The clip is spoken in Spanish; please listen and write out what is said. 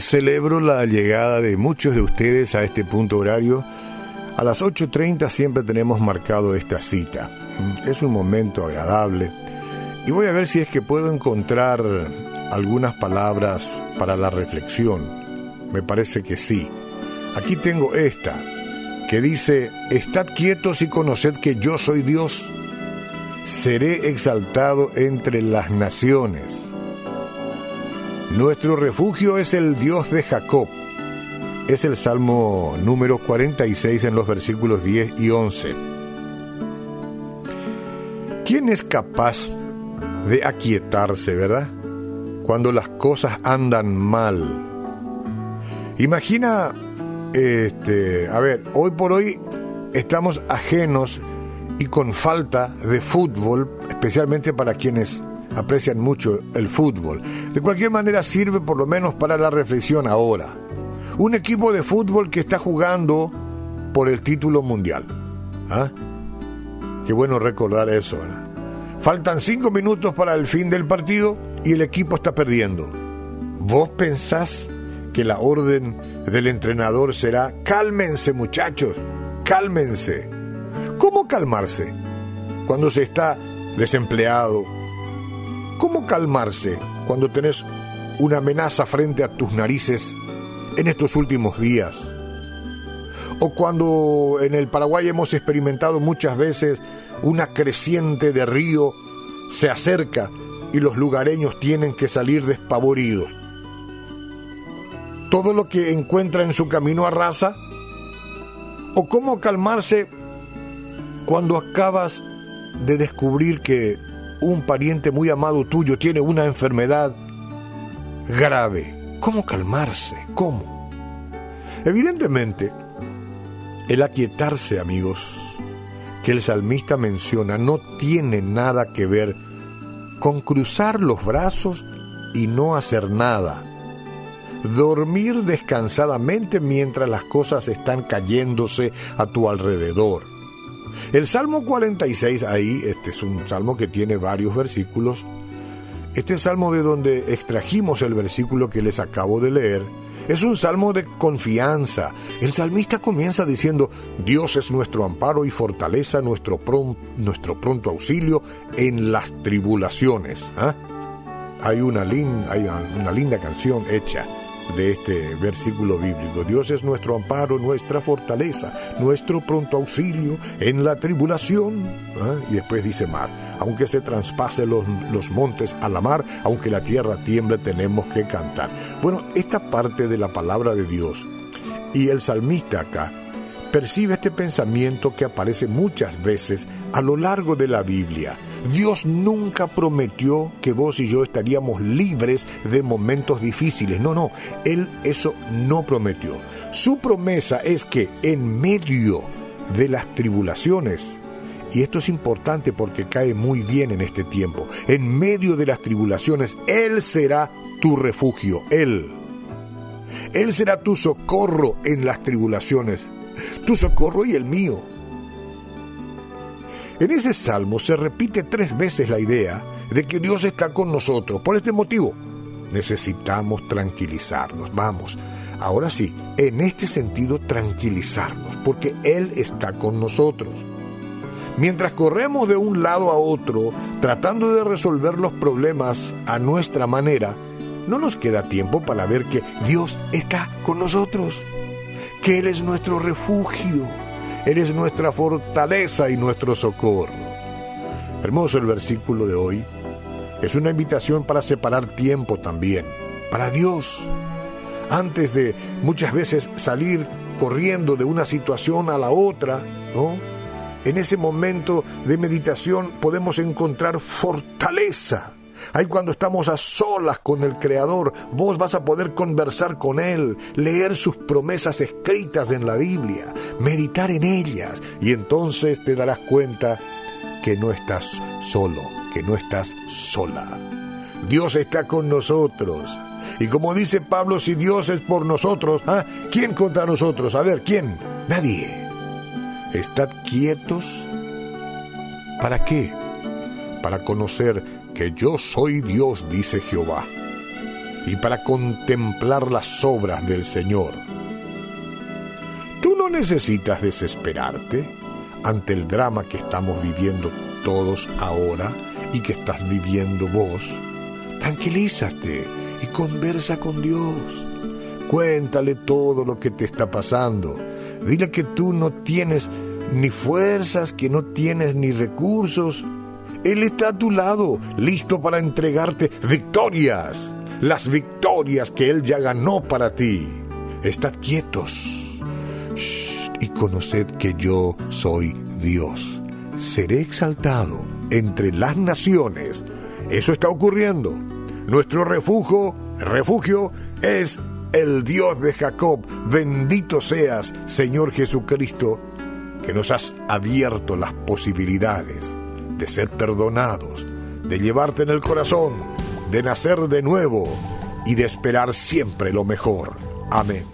celebro la llegada de muchos de ustedes a este punto horario. A las 8.30 siempre tenemos marcado esta cita. Es un momento agradable y voy a ver si es que puedo encontrar algunas palabras para la reflexión. Me parece que sí. Aquí tengo esta, que dice, Estad quietos y conoced que yo soy Dios. Seré exaltado entre las naciones. Nuestro refugio es el Dios de Jacob. Es el Salmo número 46 en los versículos 10 y 11. ¿Quién es capaz de aquietarse, verdad? Cuando las cosas andan mal. Imagina, este, a ver, hoy por hoy estamos ajenos y con falta de fútbol, especialmente para quienes aprecian mucho el fútbol. De cualquier manera sirve por lo menos para la reflexión ahora. Un equipo de fútbol que está jugando por el título mundial. ¿Ah? Qué bueno recordar eso. Faltan cinco minutos para el fin del partido y el equipo está perdiendo. ¿Vos pensás que la orden del entrenador será cálmense muchachos, cálmense? ¿Cómo calmarse cuando se está desempleado, ¿Cómo calmarse cuando tenés una amenaza frente a tus narices en estos últimos días? O cuando en el Paraguay hemos experimentado muchas veces una creciente de río se acerca y los lugareños tienen que salir despavoridos. Todo lo que encuentra en su camino arrasa. O cómo calmarse cuando acabas de descubrir que un pariente muy amado tuyo tiene una enfermedad grave. ¿Cómo calmarse? ¿Cómo? Evidentemente, el aquietarse, amigos, que el salmista menciona, no tiene nada que ver con cruzar los brazos y no hacer nada. Dormir descansadamente mientras las cosas están cayéndose a tu alrededor. El Salmo 46, ahí, este es un salmo que tiene varios versículos. Este salmo de donde extrajimos el versículo que les acabo de leer, es un salmo de confianza. El salmista comienza diciendo, Dios es nuestro amparo y fortaleza, nuestro, nuestro pronto auxilio en las tribulaciones. ¿ah? Hay, una hay una linda canción hecha de este versículo bíblico. Dios es nuestro amparo, nuestra fortaleza, nuestro pronto auxilio en la tribulación. ¿ah? Y después dice más, aunque se traspase los, los montes a la mar, aunque la tierra tiemble, tenemos que cantar. Bueno, esta parte de la palabra de Dios y el salmista acá percibe este pensamiento que aparece muchas veces a lo largo de la Biblia. Dios nunca prometió que vos y yo estaríamos libres de momentos difíciles. No, no, Él eso no prometió. Su promesa es que en medio de las tribulaciones, y esto es importante porque cae muy bien en este tiempo, en medio de las tribulaciones, Él será tu refugio, Él. Él será tu socorro en las tribulaciones tu socorro y el mío. En ese salmo se repite tres veces la idea de que Dios está con nosotros. Por este motivo, necesitamos tranquilizarnos. Vamos, ahora sí, en este sentido tranquilizarnos, porque Él está con nosotros. Mientras corremos de un lado a otro tratando de resolver los problemas a nuestra manera, no nos queda tiempo para ver que Dios está con nosotros que Él es nuestro refugio, Él es nuestra fortaleza y nuestro socorro. Hermoso el versículo de hoy. Es una invitación para separar tiempo también, para Dios. Antes de muchas veces salir corriendo de una situación a la otra, ¿no? En ese momento de meditación podemos encontrar fortaleza Ahí cuando estamos a solas con el Creador, vos vas a poder conversar con Él, leer sus promesas escritas en la Biblia, meditar en ellas y entonces te darás cuenta que no estás solo, que no estás sola. Dios está con nosotros. Y como dice Pablo, si Dios es por nosotros, ¿ah? ¿quién contra nosotros? A ver, ¿quién? Nadie. Estad quietos. ¿Para qué? Para conocer que yo soy Dios, dice Jehová. y para contemplar las obras del Señor. Tú no necesitas desesperarte ante el drama que estamos viviendo todos ahora y que estás viviendo vos. Tranquilízate y conversa con Dios. Cuéntale todo lo que te está pasando. Dile que tú no tienes ni fuerzas, que no tienes ni recursos. Él está a tu lado, listo para entregarte victorias, las victorias que Él ya ganó para ti. Estad quietos y conoced que yo soy Dios. Seré exaltado entre las naciones. Eso está ocurriendo. Nuestro refugio, refugio es el Dios de Jacob. Bendito seas, Señor Jesucristo, que nos has abierto las posibilidades de ser perdonados, de llevarte en el corazón, de nacer de nuevo y de esperar siempre lo mejor. Amén.